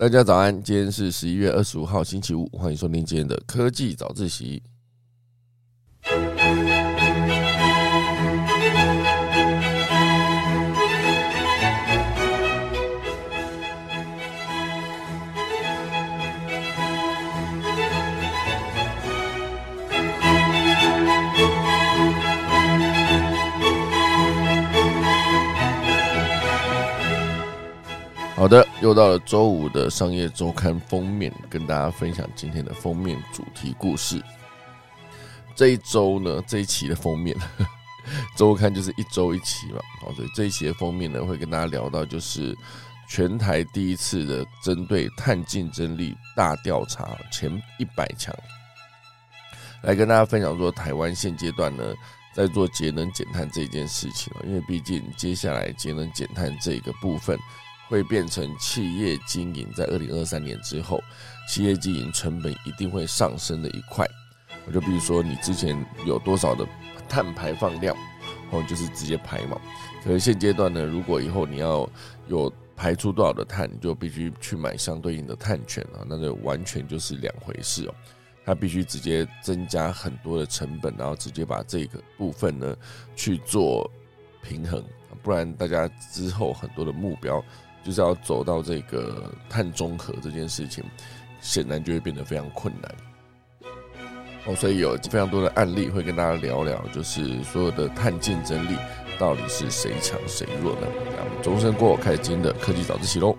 大家早安，今天是十一月二十五号，星期五，欢迎收听今天的科技早自习。好的，又到了周五的商业周刊封面，跟大家分享今天的封面主题故事。这一周呢，这一期的封面 周刊就是一周一期嘛，好，所以这一期的封面呢，会跟大家聊到就是全台第一次的针对碳竞争力大调查前一百强，来跟大家分享说台湾现阶段呢在做节能减碳这件事情因为毕竟接下来节能减碳这个部分。会变成企业经营在二零二三年之后，企业经营成本一定会上升的一块。我就比如说，你之前有多少的碳排放量，哦，就是直接排嘛。可是现阶段呢，如果以后你要有排出多少的碳，你就必须去买相对应的碳权啊，那就完全就是两回事哦。它必须直接增加很多的成本，然后直接把这个部分呢去做平衡，不然大家之后很多的目标。就是要走到这个碳中和这件事情，显然就会变得非常困难。哦，所以有非常多的案例会跟大家聊聊，就是所有的碳竞争力到底是谁强谁弱呢？那我们钟声过，开始今天的科技早自习喽。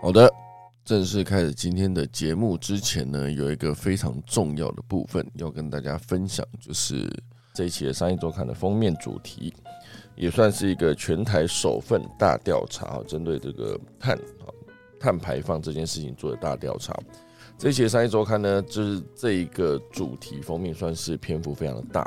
好的。正式开始今天的节目之前呢，有一个非常重要的部分要跟大家分享，就是这一期的商业周刊的封面主题，也算是一个全台首份大调查，针对这个碳啊碳排放这件事情做的大调查。这一期的商业周刊呢，就是这一个主题封面算是篇幅非常的大，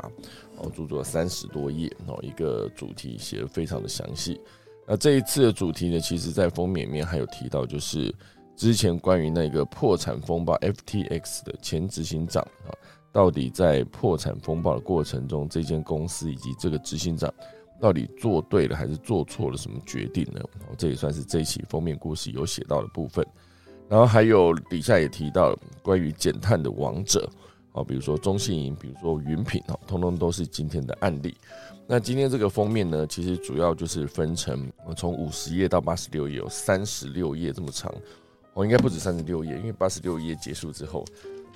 哦，著作三十多页，哦，一个主题写的非常的详细。那这一次的主题呢，其实在封面里面还有提到，就是。之前关于那个破产风暴 FTX 的前执行长啊，到底在破产风暴的过程中，这间公司以及这个执行长到底做对了还是做错了什么决定呢？这也算是这一期封面故事有写到的部分。然后还有底下也提到关于减碳的王者啊，比如说中信银，比如说云品啊，通通都是今天的案例。那今天这个封面呢，其实主要就是分成从五十页到八十六页，有三十六页这么长。我应该不止三十六页，因为八十六页结束之后，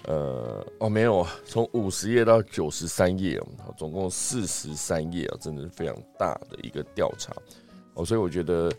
呃，哦，没有啊，从五十页到九十三页，总共四十三页啊，真的是非常大的一个调查哦，所以我觉得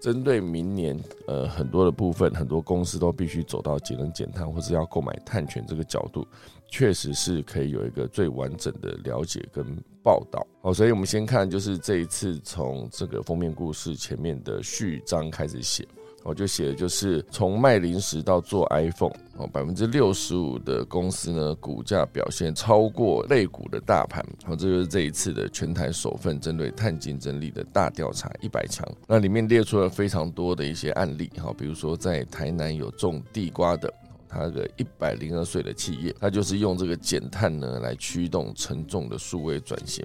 针对明年呃很多的部分，很多公司都必须走到节能减碳或者要购买碳权这个角度，确实是可以有一个最完整的了解跟报道哦，所以我们先看就是这一次从这个封面故事前面的序章开始写。我就写的就是从卖零食到做 iPhone 哦，百分之六十五的公司呢，股价表现超过类股的大盘哦，这就是这一次的全台首份针对碳竞争力的大调查一百强。那里面列出了非常多的一些案例哈，比如说在台南有种地瓜的。他个一百零二岁的企业，他就是用这个减碳呢来驱动沉重的数位转型。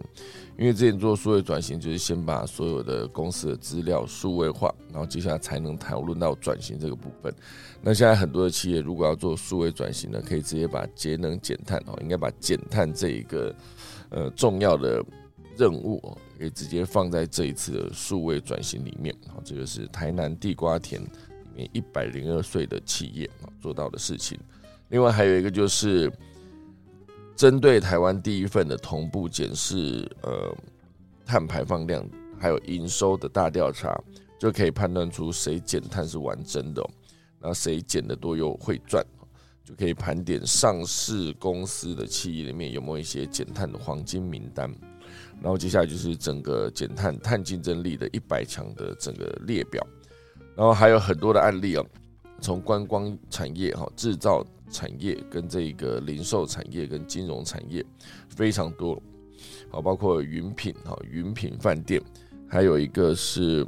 因为之前做数位转型，就是先把所有的公司的资料数位化，然后接下来才能讨论到转型这个部分。那现在很多的企业如果要做数位转型呢，可以直接把节能减碳哦，应该把减碳这一个呃重要的任务哦，可以直接放在这一次的数位转型里面。好，这个是台南地瓜田。一百零二岁的企业啊做到的事情，另外还有一个就是针对台湾第一份的同步检视呃碳排放量还有营收的大调查，就可以判断出谁减碳是完整的，那谁减的多又会赚，就可以盘点上市公司的企业里面有没有一些减碳的黄金名单，然后接下来就是整个减碳碳竞争力的一百强的整个列表。然后还有很多的案例哦，从观光产业、哈制造产业跟这个零售产业跟金融产业非常多，好包括云品哈云品饭店，还有一个是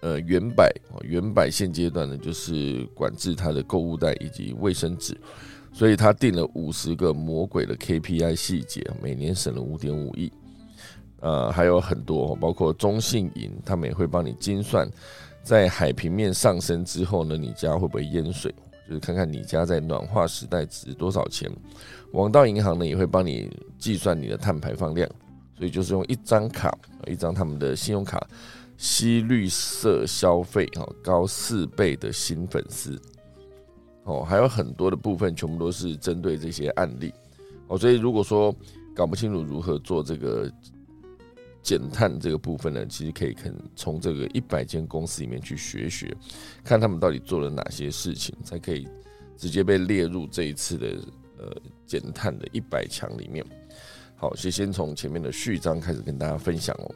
呃原百原百现阶段呢就是管制它的购物袋以及卫生纸，所以他定了五十个魔鬼的 KPI 细节，每年省了五点五亿。呃，还有很多，包括中信银，他们也会帮你精算，在海平面上升之后呢，你家会不会淹水？就是看看你家在暖化时代值多少钱。网道银行呢，也会帮你计算你的碳排放量，所以就是用一张卡，一张他们的信用卡吸绿色消费，哈，高四倍的新粉丝。哦，还有很多的部分，全部都是针对这些案例。哦，所以如果说搞不清楚如何做这个。减碳这个部分呢，其实可以肯从这个一百间公司里面去学学，看他们到底做了哪些事情，才可以直接被列入这一次的呃减碳的一百强里面。好，先先从前面的序章开始跟大家分享哦。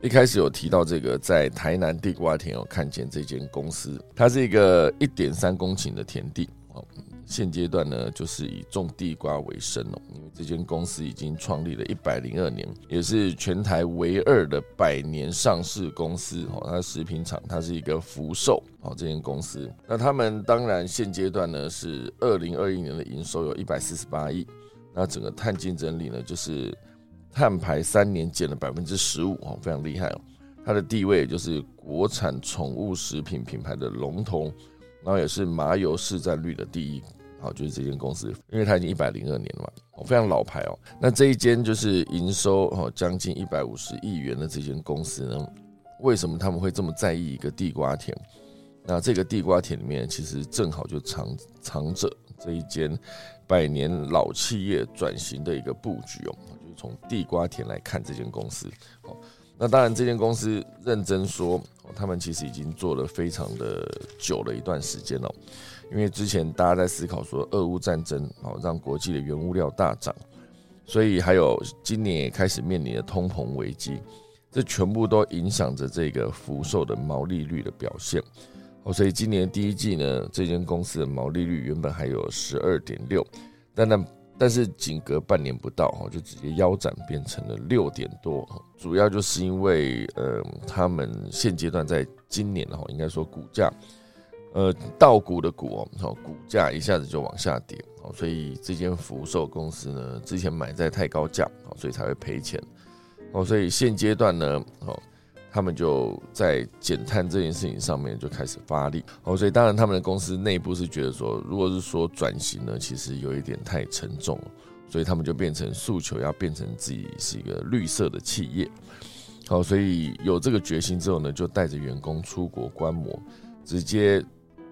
一开始有提到这个在台南地瓜田有看见这间公司，它是一个一点三公顷的田地哦。现阶段呢，就是以种地瓜为生哦，因为这间公司已经创立了一百零二年，也是全台唯二的百年上市公司哦。它食品厂，它是一个福寿哦，这间公司。那他们当然现阶段呢是二零二一年的营收有一百四十八亿，那整个碳竞争力呢就是碳排三年减了百分之十五哦，非常厉害哦。它的地位就是国产宠物食品品牌的龙头，然后也是麻油市占率的第一。好，就是这间公司，因为它已经一百零二年了嘛，非常老牌哦。那这一间就是营收哦将近一百五十亿元的这间公司呢，为什么他们会这么在意一个地瓜田？那这个地瓜田里面其实正好就藏藏着这一间百年老企业转型的一个布局哦，就是从地瓜田来看这间公司。哦，那当然这间公司认真说，他们其实已经做了非常的久了一段时间了。因为之前大家在思考说，俄乌战争哦让国际的原物料大涨，所以还有今年也开始面临的通膨危机，这全部都影响着这个福寿的毛利率的表现。哦，所以今年第一季呢，这间公司的毛利率原本还有十二点六，但那但是仅隔半年不到哦，就直接腰斩变成了六点多。主要就是因为呃，他们现阶段在今年哦，应该说股价。呃，稻谷的谷哦，股价一下子就往下跌哦，所以这间福寿公司呢，之前买在太高价哦，所以才会赔钱哦，所以现阶段呢，哦，他们就在减碳这件事情上面就开始发力哦，所以当然他们的公司内部是觉得说，如果是说转型呢，其实有一点太沉重了，所以他们就变成诉求要变成自己是一个绿色的企业，好，所以有这个决心之后呢，就带着员工出国观摩，直接。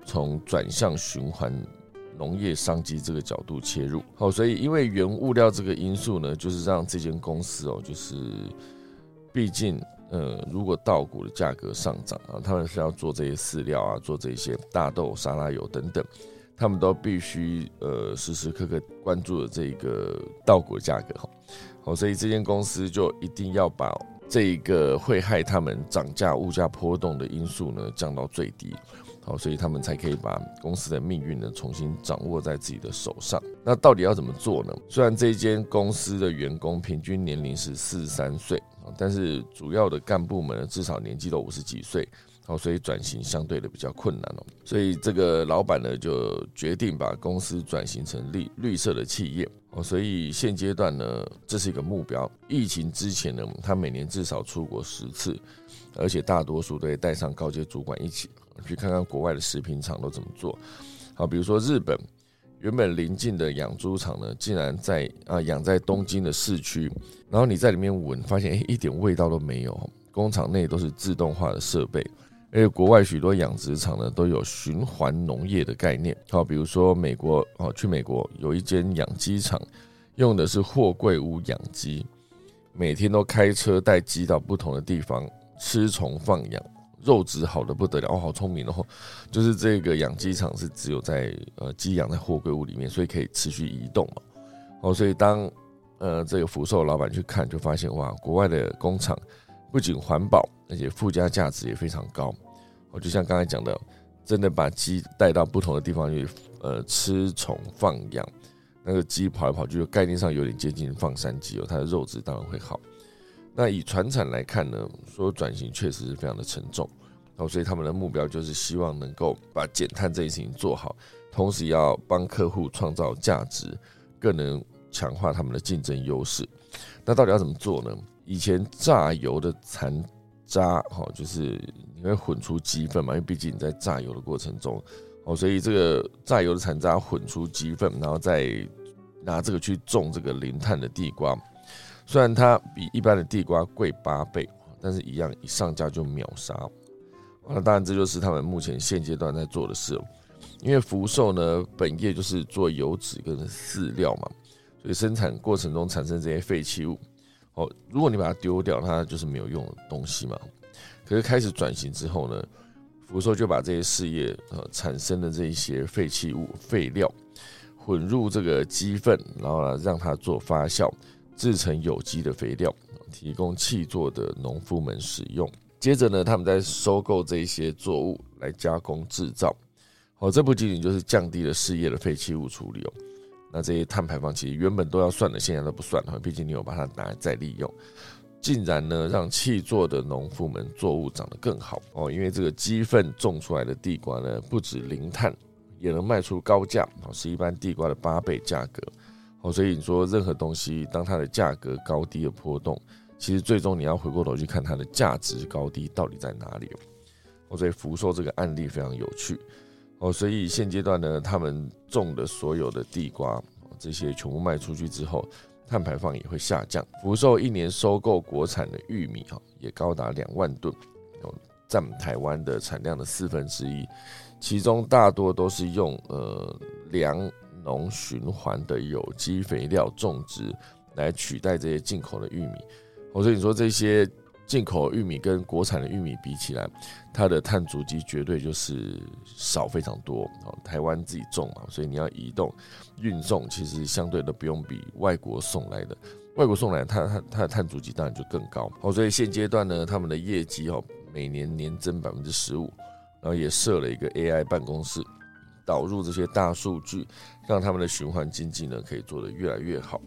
从转向循环农业商机这个角度切入，好，所以因为原物料这个因素呢，就是让这间公司哦，就是毕竟呃，如果稻谷的价格上涨啊，他们是要做这些饲料啊，做这些大豆、沙拉油等等，他们都必须呃时时刻刻关注的这个稻谷价格哈，好，所以这间公司就一定要把这一个会害他们涨价、物价波动的因素呢降到最低。好，所以他们才可以把公司的命运呢重新掌握在自己的手上。那到底要怎么做呢？虽然这间公司的员工平均年龄是四十三岁，但是主要的干部们至少年纪都五十几岁。好，所以转型相对的比较困难哦。所以这个老板呢就决定把公司转型成绿绿色的企业。哦，所以现阶段呢这是一个目标。疫情之前呢，他每年至少出国十次，而且大多数都会带上高阶主管一起。去看看国外的食品厂都怎么做，好，比如说日本原本临近的养猪场呢，竟然在啊养在东京的市区，然后你在里面闻，发现诶一点味道都没有，工厂内都是自动化的设备，而且国外许多养殖场呢都有循环农业的概念，好，比如说美国哦，去美国有一间养鸡场，用的是货柜屋养鸡，每天都开车带鸡到不同的地方吃虫放养。肉质好的不得了哦，好聪明哦！就是这个养鸡场是只有在呃鸡养在货柜屋里面，所以可以持续移动嘛。哦，所以当呃这个福寿老板去看，就发现哇，国外的工厂不仅环保，而且附加价值也非常高。哦，就像刚才讲的，真的把鸡带到不同的地方去呃吃虫放养，那个鸡跑来跑去，概念上有点接近放山鸡哦，它的肉质当然会好。那以船产来看呢，说转型确实是非常的沉重，哦，所以他们的目标就是希望能够把减碳这件事情做好，同时要帮客户创造价值，更能强化他们的竞争优势。那到底要怎么做呢？以前榨油的残渣，哈，就是你会混出鸡粪嘛，因为毕竟你在榨油的过程中，哦，所以这个榨油的残渣混出鸡粪，然后再拿这个去种这个零碳的地瓜，虽然它比一般的地瓜贵八倍，但是一样一上架就秒杀。那当然，这就是他们目前现阶段在做的事。因为福寿呢，本业就是做油脂跟饲料嘛，所以生产过程中产生这些废弃物，哦，如果你把它丢掉，它就是没有用的东西嘛。可是开始转型之后呢，福寿就把这些事业呃产生的这一些废弃物废料混入这个鸡粪，然后呢让它做发酵，制成有机的肥料，提供气作的农夫们使用。接着呢，他们在收购这些作物来加工制造，好，这不仅仅就是降低了事业的废弃物处理哦。那这些碳排放其实原本都要算的，现在都不算了，毕竟你有把它拿来再利用，竟然呢让气作的农夫们作物长得更好哦。因为这个鸡粪种出来的地瓜呢，不止零碳，也能卖出高价哦，是一般地瓜的八倍价格哦。所以你说任何东西，当它的价格高低的波动。其实最终你要回过头去看它的价值高低到底在哪里哦，所以福寿这个案例非常有趣哦，所以现阶段呢，他们种的所有的地瓜这些全部卖出去之后，碳排放也会下降。福寿一年收购国产的玉米哈，也高达两万吨，占台湾的产量的四分之一，其中大多都是用呃粮农循环的有机肥料种植来取代这些进口的玉米。所以你说这些进口玉米跟国产的玉米比起来，它的碳足迹绝对就是少非常多。哦，台湾自己种嘛，所以你要移动、运送，其实相对的不用比外国送来的。外国送来，它它它的碳足迹当然就更高。哦，所以现阶段呢，他们的业绩哦，每年年增百分之十五，然后也设了一个 AI 办公室，导入这些大数据，让他们的循环经济呢可以做得越来越好。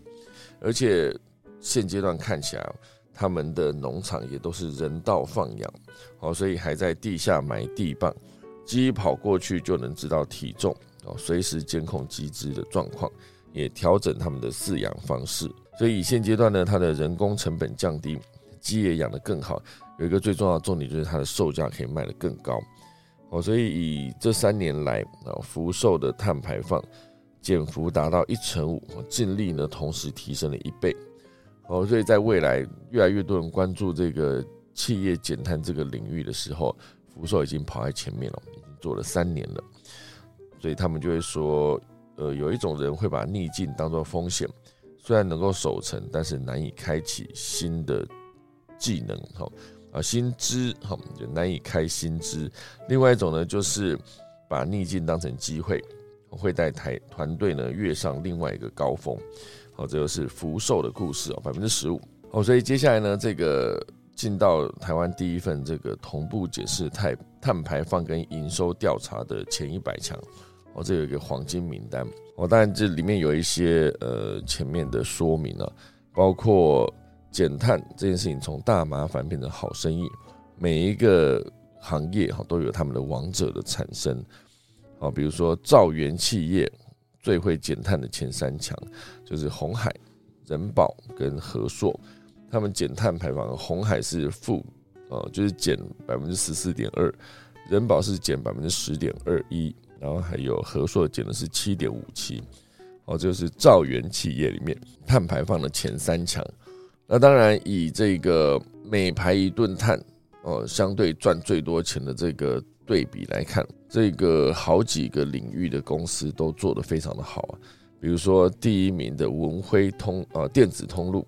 而且现阶段看起来。他们的农场也都是人道放养，哦，所以还在地下埋地磅，鸡跑过去就能知道体重，哦，随时监控鸡只的状况，也调整他们的饲养方式。所以现阶段呢，它的人工成本降低，鸡也养得更好。有一个最重要的重点就是它的售价可以卖得更高，哦，所以以这三年来啊，福寿的碳排放减幅达到一成五，净利呢同时提升了一倍。哦，所以在未来越来越多人关注这个企业减碳这个领域的时候，福寿已经跑在前面了，已经做了三年了。所以他们就会说，呃，有一种人会把逆境当做风险，虽然能够守成，但是难以开启新的技能，哈啊新知，哈就难以开新知。另外一种呢，就是把逆境当成机会，会带台团队呢跃上另外一个高峰。哦，这就是福寿的故事哦，百分之十五哦，所以接下来呢，这个进到台湾第一份这个同步解释碳碳排放跟营收调查的前一百强哦，这有一个黄金名单哦，当然这里面有一些呃前面的说明啊，包括减碳这件事情从大麻烦变成好生意，每一个行业哈都有他们的王者的产生，好，比如说造园企业。最会减碳的前三强就是红海、人保跟和硕，他们减碳排放，红海是负，呃，就是减百分之十四点二，人保是减百分之十点二一，然后还有和硕减的是七点五七，哦，就是造园企业里面碳排放的前三强。那当然以这个每排一吨碳，哦，相对赚最多钱的这个。对比来看，这个好几个领域的公司都做得非常的好啊。比如说第一名的文辉通啊电子通路，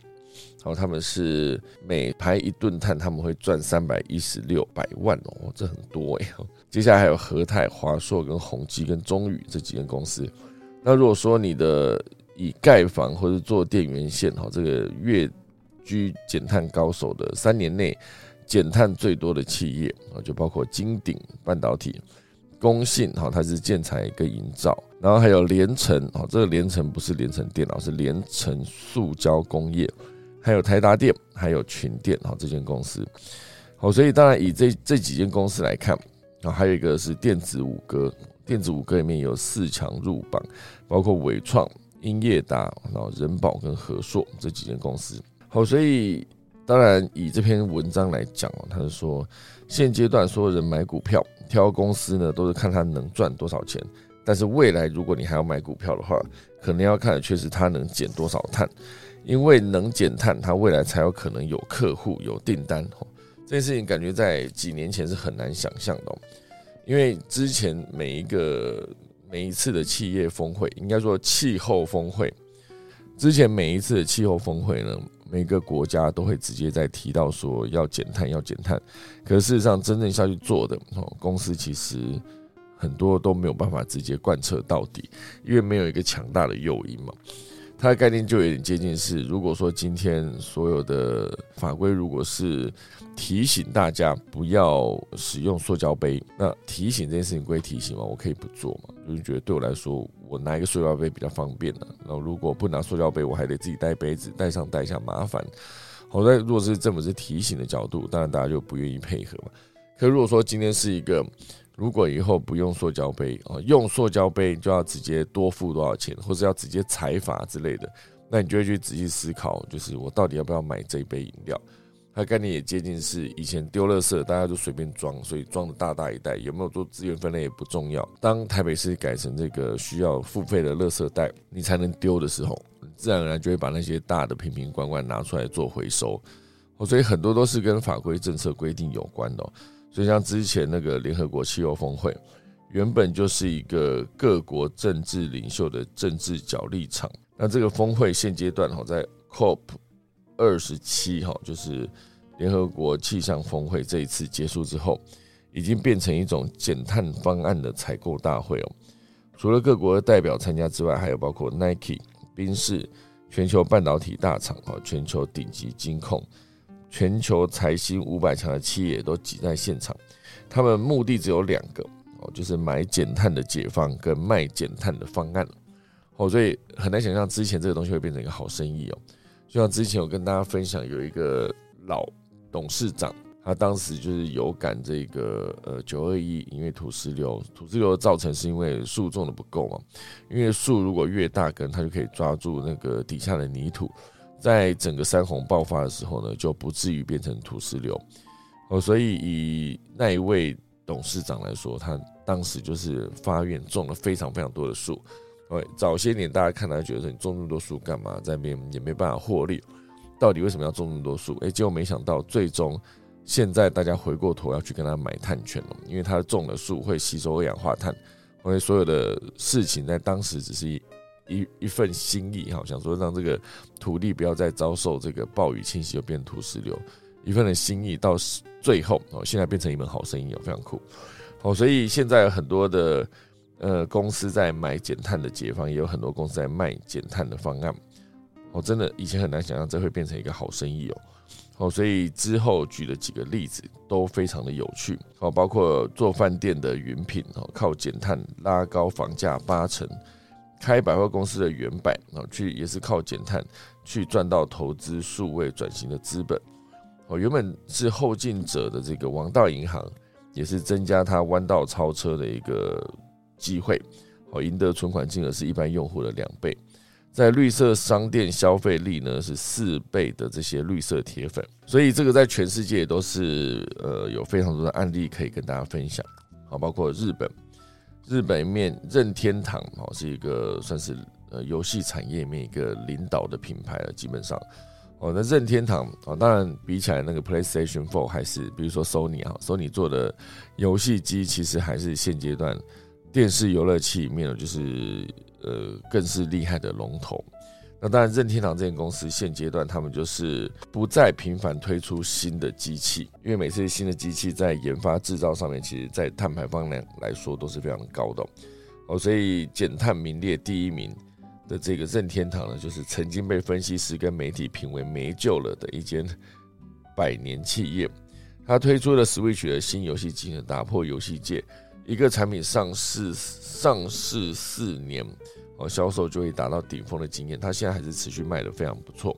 好，他们是每排一吨碳他们会赚三百一十六百万哦，这很多哎。接下来还有和泰、华硕跟宏基跟中宇这几间公司。那如果说你的以盖房或者做电源线哈，这个越居减碳高手的三年内。减碳最多的企业啊，就包括金鼎半导体、工信哈，它是建材跟营造，然后还有联成哈，这个联成不是联成电脑，是联成塑胶工业，还有台达电，还有群电哈，这间公司，好，所以当然以这这几间公司来看，啊，还有一个是电子五哥，电子五哥里面有四强入榜，包括伟创、英业达、然后人保跟和硕这几间公司。好，所以当然以这篇文章来讲哦，他是说现阶段所有人买股票挑公司呢，都是看他能赚多少钱，但是未来如果你还要买股票的话，可能要看的却是他能减多少碳，因为能减碳，他未来才有可能有客户有订单。这件事情感觉在几年前是很难想象的，因为之前每一个每一次的企业峰会，应该说气候峰会，之前每一次的气候峰会呢，每个国家都会直接在提到说要减碳要减碳，可是事实上真正下去做的哦，公司其实很多都没有办法直接贯彻到底，因为没有一个强大的诱因嘛。它的概念就有点接近是，如果说今天所有的法规如果是提醒大家不要使用塑胶杯，那提醒这件事情归提醒嘛，我可以不做嘛，就是觉得对我来说，我拿一个塑胶杯比较方便呢。然后如果不拿塑胶杯，我还得自己带杯子，带上带下麻烦。好在如果是这么是提醒的角度，当然大家就不愿意配合嘛。可如果说今天是一个如果以后不用塑胶杯啊，用塑胶杯就要直接多付多少钱，或者要直接裁罚之类的，那你就会去仔细思考，就是我到底要不要买这一杯饮料？它概念也接近是以前丢垃圾，大家都随便装，所以装的大大一袋，有没有做资源分类也不重要。当台北市改成这个需要付费的垃圾袋，你才能丢的时候，自然而然就会把那些大的瓶瓶罐罐拿出来做回收。所以很多都是跟法规政策规定有关的。所以像之前那个联合国气候峰会，原本就是一个各国政治领袖的政治角力场。那这个峰会现阶段哈，在 COP 二十七哈，就是联合国气象峰会这一次结束之后，已经变成一种减碳方案的采购大会哦。除了各国的代表参加之外，还有包括 Nike、宾士、全球半导体大厂哈、全球顶级金控。全球财新五百强的企业都挤在现场，他们目的只有两个哦，就是买减碳的解放跟卖减碳的方案哦，所以很难想象之前这个东西会变成一个好生意哦。就像之前我跟大家分享，有一个老董事长，他当时就是有感这个呃九二一，因为土石流，土石流造成是因为树种的不够嘛，因为树如果越大根，它就可以抓住那个底下的泥土。在整个山洪爆发的时候呢，就不至于变成土石流哦。所以以那一位董事长来说，他当时就是发愿种了非常非常多的树。哦，早些年大家看他觉得说你种那么多树干嘛，在那边也没办法获利。到底为什么要种那么多树？哎，结果没想到最终现在大家回过头要去跟他买碳权了，因为他种的树会吸收二氧化碳。所以所有的事情在当时只是。一一份心意哈，想说让这个土地不要再遭受这个暴雨侵袭，又变土石流，一份的心意到最后哦，现在变成一门好生意哦，非常酷哦。所以现在有很多的呃公司在买减碳的解放，也有很多公司在卖减碳的方案哦。真的以前很难想象这会变成一个好生意哦。哦，所以之后举了几个例子都非常的有趣哦，包括做饭店的云品哦，靠减碳拉高房价八成。开百货公司的原版啊，去也是靠减碳去赚到投资数位转型的资本。哦，原本是后进者的这个王道银行，也是增加它弯道超车的一个机会。哦，赢得存款金额是一般用户的两倍。在绿色商店消费力呢是四倍的这些绿色铁粉，所以这个在全世界都是呃有非常多的案例可以跟大家分享。好，包括日本。日本面任天堂哦，是一个算是呃游戏产业里面一个领导的品牌了。基本上哦，那任天堂啊，当然比起来那个 PlayStation Four 还是，比如说 Sony 啊，Sony 做的游戏机其实还是现阶段电视游乐器里面就是呃更是厉害的龙头。那当然，任天堂这间公司现阶段他们就是不再频繁推出新的机器，因为每次新的机器在研发制造上面，其实在碳排放量来说都是非常高的哦。所以减碳名列第一名的这个任天堂呢，就是曾经被分析师跟媒体评为没救了的一间百年企业。它推出了 Switch 的新游戏机呢，打破游戏界一个产品上市上市四年。销售就会达到顶峰的经验，它现在还是持续卖的非常不错。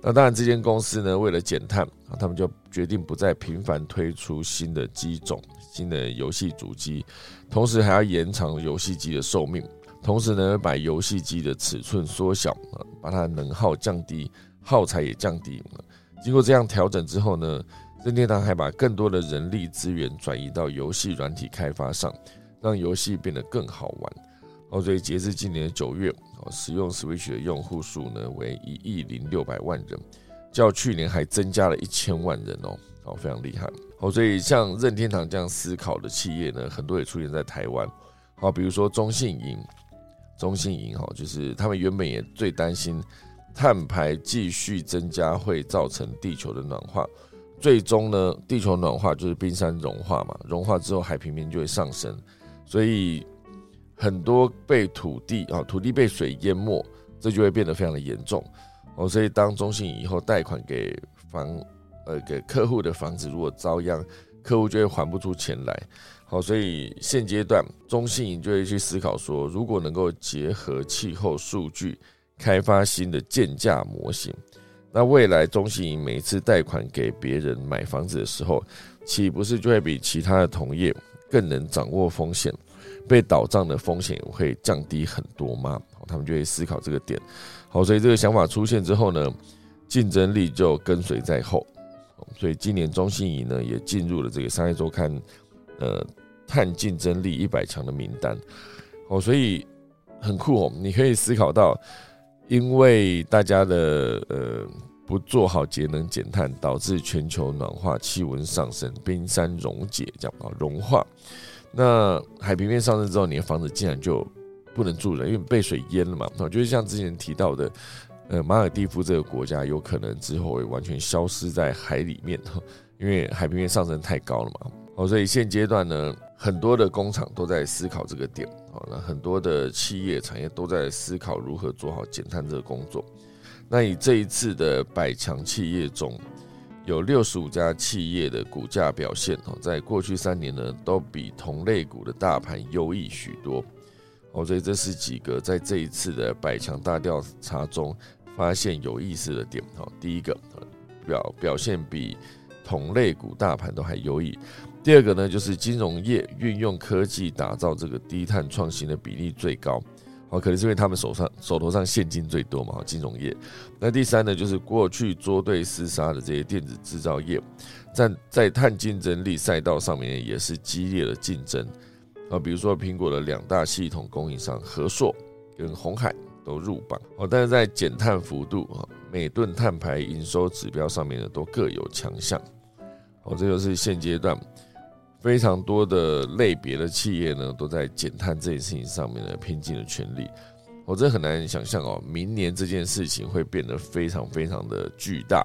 那当然，这间公司呢，为了减碳，他们就决定不再频繁推出新的机种、新的游戏主机，同时还要延长游戏机的寿命，同时呢，把游戏机的尺寸缩小，把它能耗降低，耗材也降低。经过这样调整之后呢，任天堂还把更多的人力资源转移到游戏软体开发上，让游戏变得更好玩。哦，所以截至今年九月，哦，使用 Switch 的用户数呢为一亿零六百万人，较去年还增加了一千万人哦，哦，非常厉害。哦，所以像任天堂这样思考的企业呢，很多也出现在台湾。好，比如说中信银，中信银哈，就是他们原本也最担心碳排继续增加会造成地球的暖化，最终呢，地球暖化就是冰山融化嘛，融化之后海平面就会上升，所以。很多被土地啊，土地被水淹没，这就会变得非常的严重哦。所以当中信以后贷款给房呃给客户的房子，如果遭殃，客户就会还不出钱来。好，所以现阶段中信银就会去思考说，如果能够结合气候数据，开发新的建价模型，那未来中信银每次贷款给别人买房子的时候，岂不是就会比其他的同业更能掌握风险？被倒账的风险会降低很多吗？他们就会思考这个点。好，所以这个想法出现之后呢，竞争力就跟随在后。所以今年中信银呢也进入了这个商业周刊呃碳竞争力一百强的名单。哦，所以很酷哦，你可以思考到，因为大家的呃不做好节能减碳，导致全球暖化、气温上升、冰山溶解，这样啊融化。那海平面上升之后，你的房子竟然就不能住了，因为被水淹了嘛。我就是像之前提到的，呃，马尔蒂夫这个国家有可能之后会完全消失在海里面，因为海平面上升太高了嘛。哦，所以现阶段呢，很多的工厂都在思考这个点。哦，那很多的企业产业都在思考如何做好减碳这个工作。那以这一次的百强企业中，有六十五家企业的股价表现哦，在过去三年呢，都比同类股的大盘优异许多哦，所以这是几个在这一次的百强大调查中发现有意思的点哦。第一个表表现比同类股大盘都还优异，第二个呢，就是金融业运用科技打造这个低碳创新的比例最高。好，可能是因为他们手上手头上现金最多嘛，金融业。那第三呢，就是过去捉对厮杀的这些电子制造业，在在碳竞争力赛道上面也是激烈的竞争啊。比如说苹果的两大系统供应商和硕跟红海都入榜哦，但是在减碳幅度啊、每吨碳排营收指标上面呢，都各有强项。哦，这就是现阶段。非常多的类别的企业呢，都在减碳这件事情上面呢拼尽了全力。我真的很难想象哦，明年这件事情会变得非常非常的巨大。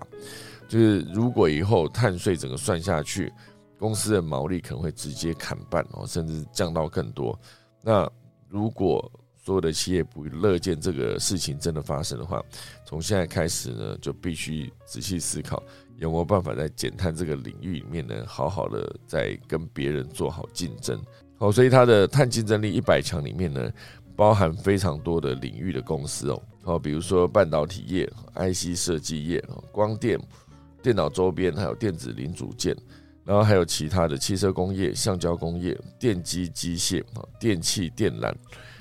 就是如果以后碳税整个算下去，公司的毛利可能会直接砍半哦，甚至降到更多。那如果所有的企业不乐见这个事情真的发生的话，从现在开始呢，就必须仔细思考。有没有办法在减碳这个领域里面呢，好好的在跟别人做好竞争？好，所以它的碳竞争力一百强里面呢，包含非常多的领域的公司哦。好，比如说半导体业、IC 设计业、光电、电脑周边，还有电子零组件，然后还有其他的汽车工业、橡胶工业、电机机械啊、电器电缆，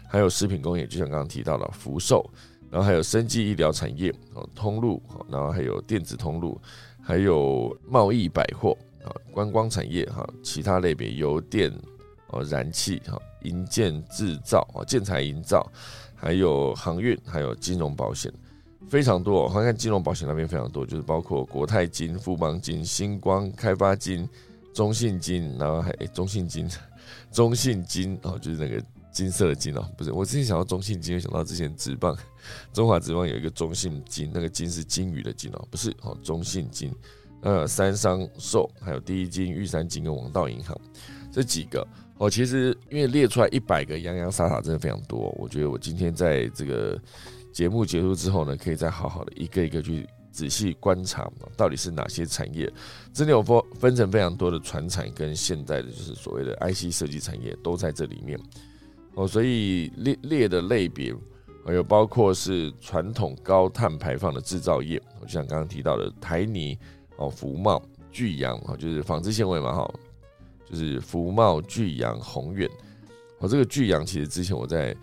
还有食品工业，就像刚刚提到的福寿，然后还有生技医疗产业哦，通路，然后还有电子通路。还有贸易百货啊，观光产业哈，其他类别油电哦，燃气哈，营建制造啊，建材营造，还有航运，还有金融保险，非常多。我看金融保险那边非常多，就是包括国泰金、富邦金、星光开发金、中信金，然后还中信金、中信金哦，就是那个。金色的金哦，不是，我之前想到中信金，想到之前纸棒，中华纸棒有一个中信金，那个金是金鱼的金哦，不是哦，中信金，呃，三商寿，还有第一金、玉山金跟王道银行这几个哦，其实因为列出来一百个洋洋洒洒，真的非常多。我觉得我今天在这个节目结束之后呢，可以再好好的一个一个去仔细观察，到底是哪些产业，真的有分分成非常多的传产跟现在的就是所谓的 IC 设计产业都在这里面。哦，所以列列的类别还有包括是传统高碳排放的制造业，就像刚刚提到的台泥哦、福茂、巨阳哦，就是纺织纤维嘛，哈，就是福茂、巨阳、宏远。哦，这个巨阳其实之前我在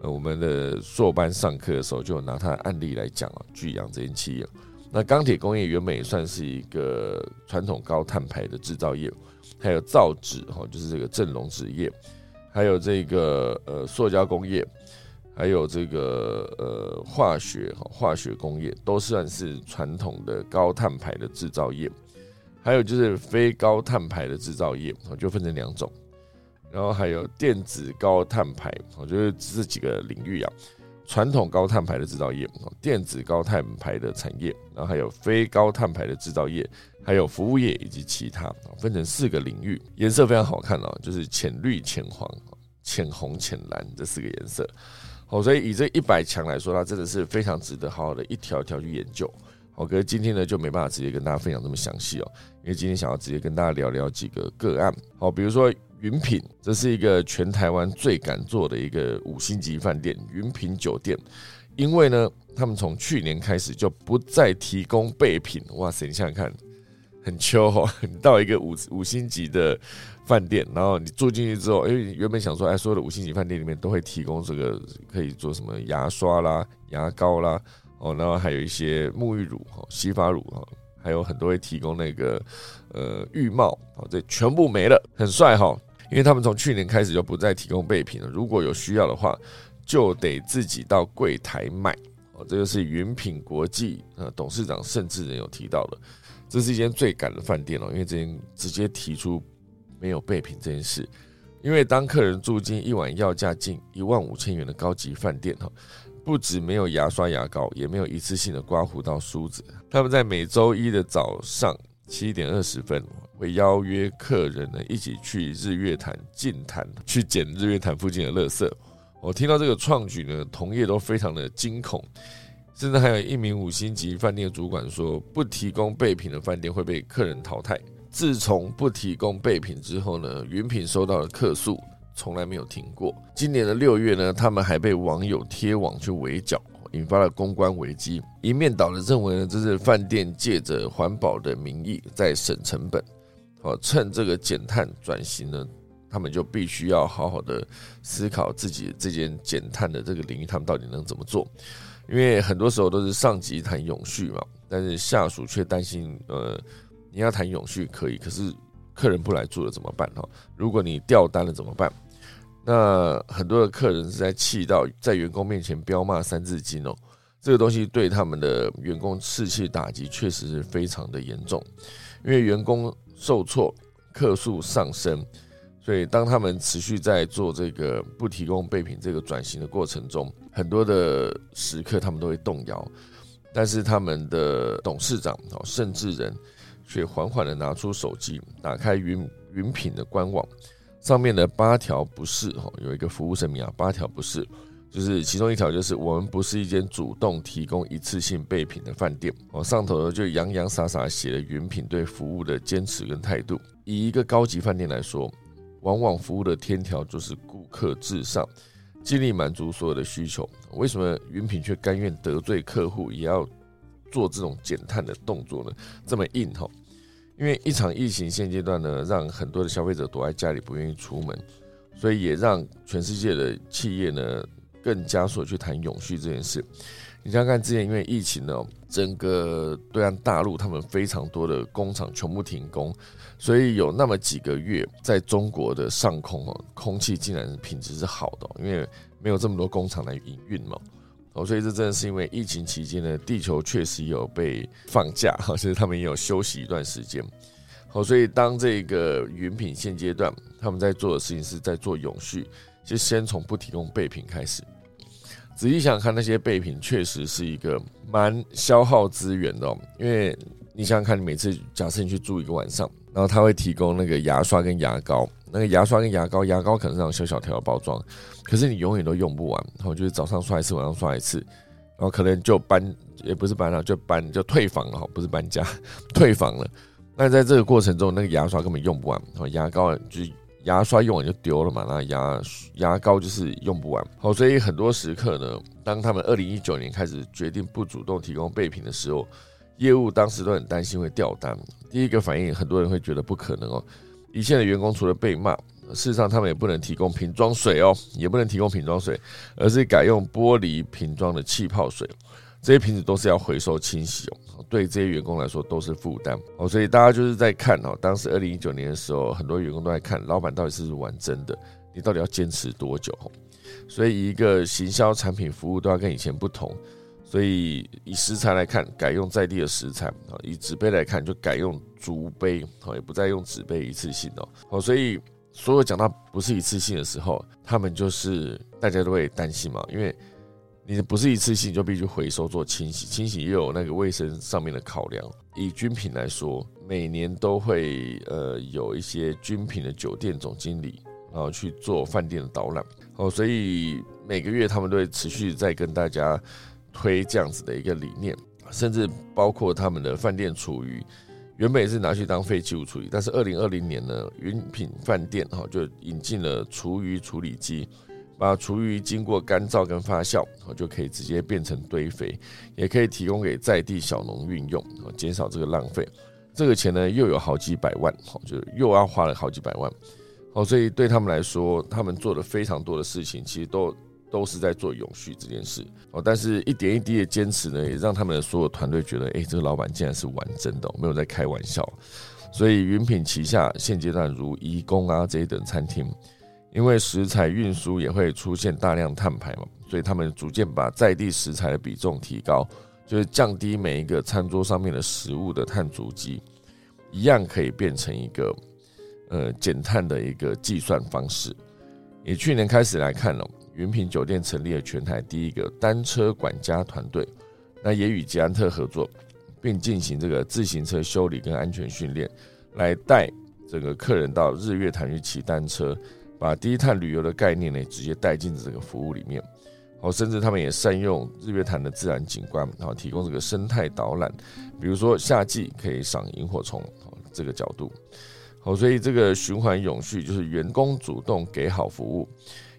呃我们的硕班上课的时候，就有拿它的案例来讲啊，巨阳这间企业。那钢铁工业原本也算是一个传统高碳排的制造业，还有造纸哈，就是这个正隆纸业，还有这个呃塑胶工业。还有这个呃化学哈化学工业都算是传统的高碳排的制造业，还有就是非高碳排的制造业，就分成两种，然后还有电子高碳排，我觉得这几个领域啊，传统高碳排的制造业，电子高碳排的产业，然后还有非高碳排的制造业，还有服务业以及其他，分成四个领域，颜色非常好看哦，就是浅绿、浅黄、浅红、浅蓝这四个颜色。好，所以以这一百强来说，它真的是非常值得好好的一条一条去研究。好，可是今天呢就没办法直接跟大家分享这么详细哦，因为今天想要直接跟大家聊聊几个个案。好，比如说云品，这是一个全台湾最敢做的一个五星级饭店——云品酒店。因为呢，他们从去年开始就不再提供备品。哇塞，你想想看。很秋哈，你 到一个五五星级的饭店，然后你住进去之后，因为你原本想说，哎，所有的五星级饭店里面都会提供这个可以做什么牙刷啦、牙膏啦，哦，然后还有一些沐浴乳哈、洗发乳哈，还有很多会提供那个呃浴帽，哦，这全部没了，很帅哈，因为他们从去年开始就不再提供备品了，如果有需要的话，就得自己到柜台买，哦，这个是云品国际呃董事长甚至人有提到的。这是一间最赶的饭店哦，因为这间直接提出没有备品这件事。因为当客人住进一晚要价近一万五千元的高级饭店哈，不止没有牙刷牙膏，也没有一次性的刮胡刀梳子。他们在每周一的早上七点二十分会邀约客人呢一起去日月潭净坛去捡日月潭附近的垃圾。我听到这个创举呢，同业都非常的惊恐。甚至还有一名五星级饭店主管说，不提供备品的饭店会被客人淘汰。自从不提供备品之后呢，云品收到的客诉从来没有停过。今年的六月呢，他们还被网友贴网去围剿，引发了公关危机。一面倒的认为呢，这是饭店借着环保的名义在省成本。好，趁这个减碳转型呢，他们就必须要好好的思考自己这件减碳的这个领域，他们到底能怎么做。因为很多时候都是上级谈永续嘛，但是下属却担心，呃，你要谈永续可以，可是客人不来住了怎么办？哈，如果你掉单了怎么办？那很多的客人是在气到在员工面前彪骂三字经哦，这个东西对他们的员工士气打击确实是非常的严重，因为员工受挫，客数上升。所以，当他们持续在做这个不提供备品这个转型的过程中，很多的时刻他们都会动摇，但是他们的董事长哦，甚至人却缓缓的拿出手机，打开云云品的官网，上面的八条不是哦，有一个服务声明啊，八条不是，就是其中一条就是我们不是一间主动提供一次性备品的饭店哦，上头就洋洋洒洒写了云品对服务的坚持跟态度，以一个高级饭店来说。往往服务的天条就是顾客至上，尽力满足所有的需求。为什么云品却甘愿得罪客户，也要做这种减碳的动作呢？这么硬吼？因为一场疫情现阶段呢，让很多的消费者躲在家里不愿意出门，所以也让全世界的企业呢更加速去谈永续这件事。你想想看，之前因为疫情呢，整个对岸大陆他们非常多的工厂全部停工，所以有那么几个月，在中国的上空哦，空气竟然品质是好的，因为没有这么多工厂来营运嘛。哦，所以这真的是因为疫情期间呢，地球确实有被放假，哈，其实他们也有休息一段时间。好，所以当这个云品现阶段他们在做的事情是在做永续，就先从不提供备品开始。仔细想想看，那些备品确实是一个蛮消耗资源的。因为你想想看，你每次假设你去住一个晚上，然后他会提供那个牙刷跟牙膏，那个牙刷跟牙膏，牙膏可能是那种小小条的包装，可是你永远都用不完。然后就是早上刷一次，晚上刷一次，然后可能就搬，也不是搬了，就搬就退房了，不是搬家，退房了。那在这个过程中，那个牙刷根本用不完，然后牙膏就牙刷用完就丢了嘛，那牙牙膏就是用不完。好，所以很多时刻呢，当他们二零一九年开始决定不主动提供备品的时候，业务当时都很担心会掉单。第一个反应，很多人会觉得不可能哦。一线的员工除了被骂，事实上他们也不能提供瓶装水哦，也不能提供瓶装水，而是改用玻璃瓶装的气泡水。这些瓶子都是要回收清洗哦，对这些员工来说都是负担哦，所以大家就是在看哦，当时二零一九年的时候，很多员工都在看老板到底是玩真的，你到底要坚持多久？所以一个行销产品服务都要跟以前不同，所以以食材来看，改用在地的食材啊；以纸杯来看，就改用竹杯哦，也不再用纸杯一次性哦。哦，所以所有讲到不是一次性的时候，他们就是大家都会担心嘛，因为。你不是一次性就必须回收做清洗，清洗又有那个卫生上面的考量。以军品来说，每年都会呃有一些军品的酒店总经理，然后去做饭店的导览哦，所以每个月他们都会持续在跟大家推这样子的一个理念，甚至包括他们的饭店厨余，原本也是拿去当废弃物处理，但是二零二零年呢，云品饭店哈就引进了厨余处理机。把厨余经过干燥跟发酵，就可以直接变成堆肥，也可以提供给在地小农运用，减少这个浪费。这个钱呢又有好几百万，好就又要花了好几百万，哦，所以对他们来说，他们做了非常多的事情，其实都都是在做永续这件事。哦，但是一点一滴的坚持呢，也让他们的所有团队觉得，哎，这个老板竟然是玩真的，没有在开玩笑。所以云品旗下现阶段如怡工啊这一等餐厅。因为食材运输也会出现大量碳排嘛，所以他们逐渐把在地食材的比重提高，就是降低每一个餐桌上面的食物的碳足迹，一样可以变成一个呃减碳的一个计算方式。以去年开始来看呢，云品酒店成立了全台第一个单车管家团队，那也与捷安特合作，并进行这个自行车修理跟安全训练，来带这个客人到日月潭去骑单车。把低碳旅游的概念呢，直接带进这个服务里面，好，甚至他们也善用日月潭的自然景观，然后提供这个生态导览，比如说夏季可以赏萤火虫，这个角度，好，所以这个循环永续就是员工主动给好服务，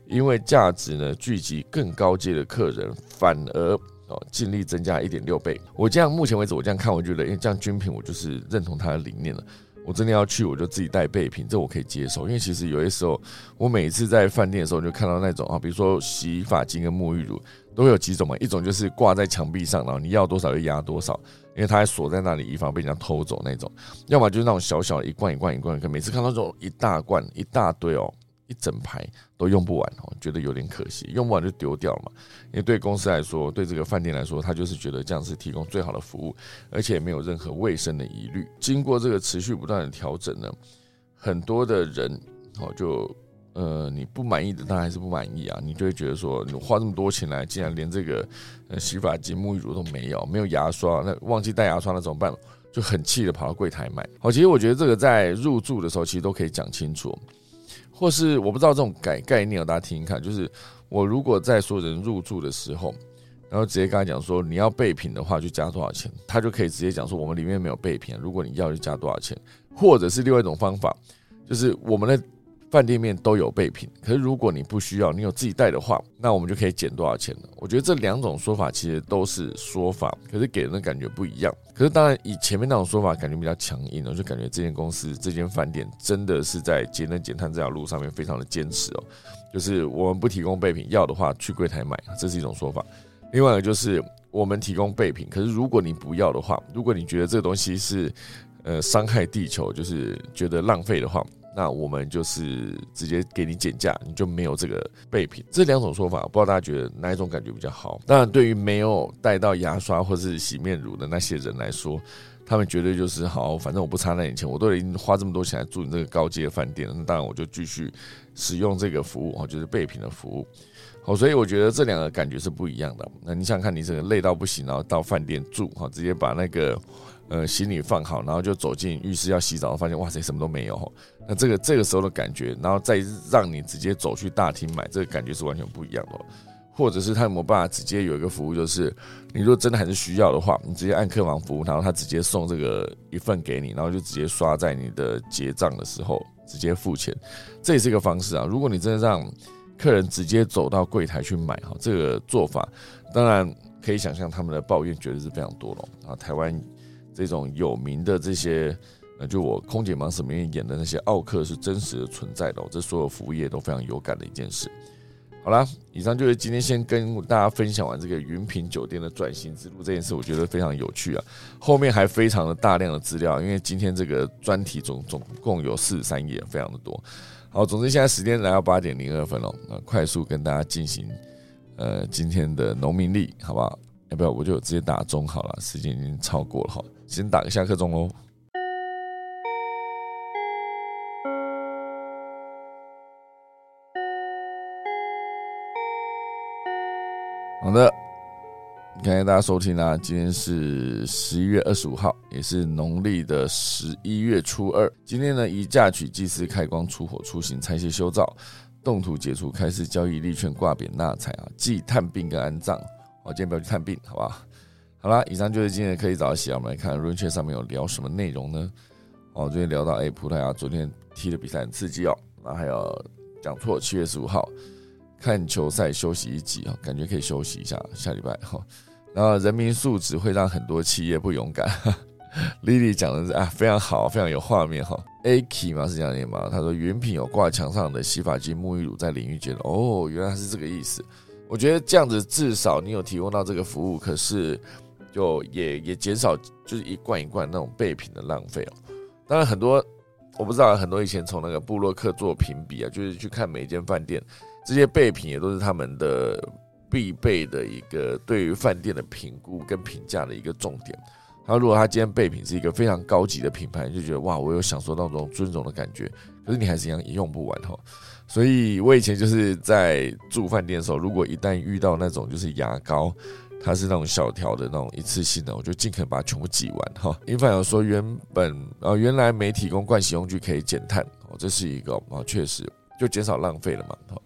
因为价值呢聚集更高阶的客人，反而哦尽力增加一点六倍。我这样目前为止我这样看，我觉得因为这样军品我就是认同他的理念了。我真的要去，我就自己带备品，这我可以接受。因为其实有些时候，我每次在饭店的时候，就看到那种啊，比如说洗发精跟沐浴乳都有几种嘛，一种就是挂在墙壁上，然后你要多少就压多少，因为它还锁在那里，以防被人家偷走那种；要么就是那种小小的一罐一罐一罐，可每次看到这种一大罐一大堆哦。一整排都用不完哦，觉得有点可惜，用不完就丢掉嘛。因为对公司来说，对这个饭店来说，他就是觉得这样是提供最好的服务，而且没有任何卫生的疑虑。经过这个持续不断的调整呢，很多的人哦，就呃你不满意的，他还是不满意啊。你就会觉得说，你花这么多钱来，竟然连这个呃洗发精、沐浴乳都没有，没有牙刷，那忘记带牙刷那怎么办？就很气的跑到柜台买。好，其实我觉得这个在入住的时候，其实都可以讲清楚。或是我不知道这种概概念，大家听听看。就是我如果在说人入住的时候，然后直接跟他讲说你要备品的话，就加多少钱，他就可以直接讲说我们里面没有备品，如果你要就加多少钱。或者是另外一种方法，就是我们的。饭店面都有备品，可是如果你不需要，你有自己带的话，那我们就可以减多少钱呢？我觉得这两种说法其实都是说法，可是给人的感觉不一样。可是当然，以前面那种说法感觉比较强硬我就感觉这间公司、这间饭店真的是在节能减碳这条路上面非常的坚持哦。就是我们不提供备品，要的话去柜台买，这是一种说法。另外一个就是我们提供备品，可是如果你不要的话，如果你觉得这个东西是呃伤害地球，就是觉得浪费的话。那我们就是直接给你减价，你就没有这个备品。这两种说法，不知道大家觉得哪一种感觉比较好？当然，对于没有带到牙刷或是洗面乳的那些人来说，他们绝对就是好，反正我不差那点钱，我都已经花这么多钱来住你这个高阶饭店了，那当然我就继续使用这个服务哦，就是备品的服务。好，所以我觉得这两个感觉是不一样的。那你想想看，你这个累到不行，然后到饭店住，哈，直接把那个。呃，行李放好，然后就走进浴室要洗澡，发现哇塞，什么都没有。那这个这个时候的感觉，然后再让你直接走去大厅买，这个感觉是完全不一样的。或者是他有没有办法直接有一个服务，就是你如果真的还是需要的话，你直接按客房服务，然后他直接送这个一份给你，然后就直接刷在你的结账的时候，直接付钱，这也是一个方式啊。如果你真的让客人直接走到柜台去买哈，这个做法当然可以想象他们的抱怨绝对是非常多了啊。台湾这种有名的这些，呃，就我空姐忙什么演的那些奥克是真实的存在的，这所有服务业都非常有感的一件事。好啦，以上就是今天先跟大家分享完这个云品酒店的转型之路这件事，我觉得非常有趣啊。后面还非常的大量的资料，因为今天这个专题总总共有四十三页，非常的多。好，总之现在时间来到八点零二分了，那快速跟大家进行呃今天的农民历，好不好？要不要我就直接打钟好了，时间已经超过了哈，先打个下课钟喽。好的，感谢大家收听啊！今天是十一月二十五号，也是农历的十一月初二。今天呢，宜嫁娶、祭祀、开光、出火、出行、拆卸、修造、动土、解除、开市、交易、立券、挂匾、纳财啊，祭探病跟安葬。我今天不要去探病，好不好？好啦，以上就是今天的科技早起啊。我们来看润雀上面有聊什么内容呢？哦，昨天聊到哎，葡萄牙昨天踢的比赛很刺激哦。然后还有讲错，七月十五号。看球赛休息一集啊，感觉可以休息一下。下礼拜哈，然后人民素质会让很多企业不勇敢。Lily 讲的是啊，非常好，非常有画面哈。Aki 嘛是这样念吗？他说原品有挂墙上的洗发精、沐浴乳在淋浴间哦，原来是这个意思。我觉得这样子至少你有提供到这个服务，可是就也也减少就是一罐一罐那种备品的浪费哦。当然很多我不知道，很多以前从那个布洛克做评比啊，就是去看每间饭店。这些备品也都是他们的必备的一个对于饭店的评估跟评价的一个重点。他如果他今天备品是一个非常高级的品牌，就觉得哇，我有享受到那种尊荣的感觉。可是你还是一样也用不完哈。所以我以前就是在住饭店的时候，如果一旦遇到那种就是牙膏，它是那种小条的那种一次性的，我就尽可能把它全部挤完哈。因为有说原本啊原来没提供盥洗用具可以减碳哦，这是一个啊确实就减少浪费了嘛哈。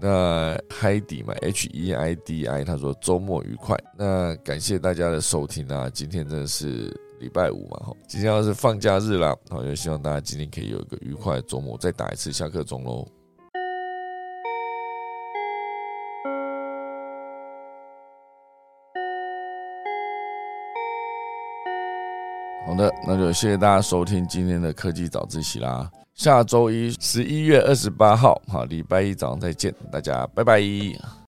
那 Heidi 嘛，H E I D I，他说周末愉快。那感谢大家的收听啊，今天真的是礼拜五嘛，哈，今天要是放假日啦，好，就希望大家今天可以有一个愉快的周末。再打一次下课钟喽。好的，那就谢谢大家收听今天的科技早自习啦。下周一十一月二十八号，好，礼拜一早上再见，大家拜拜。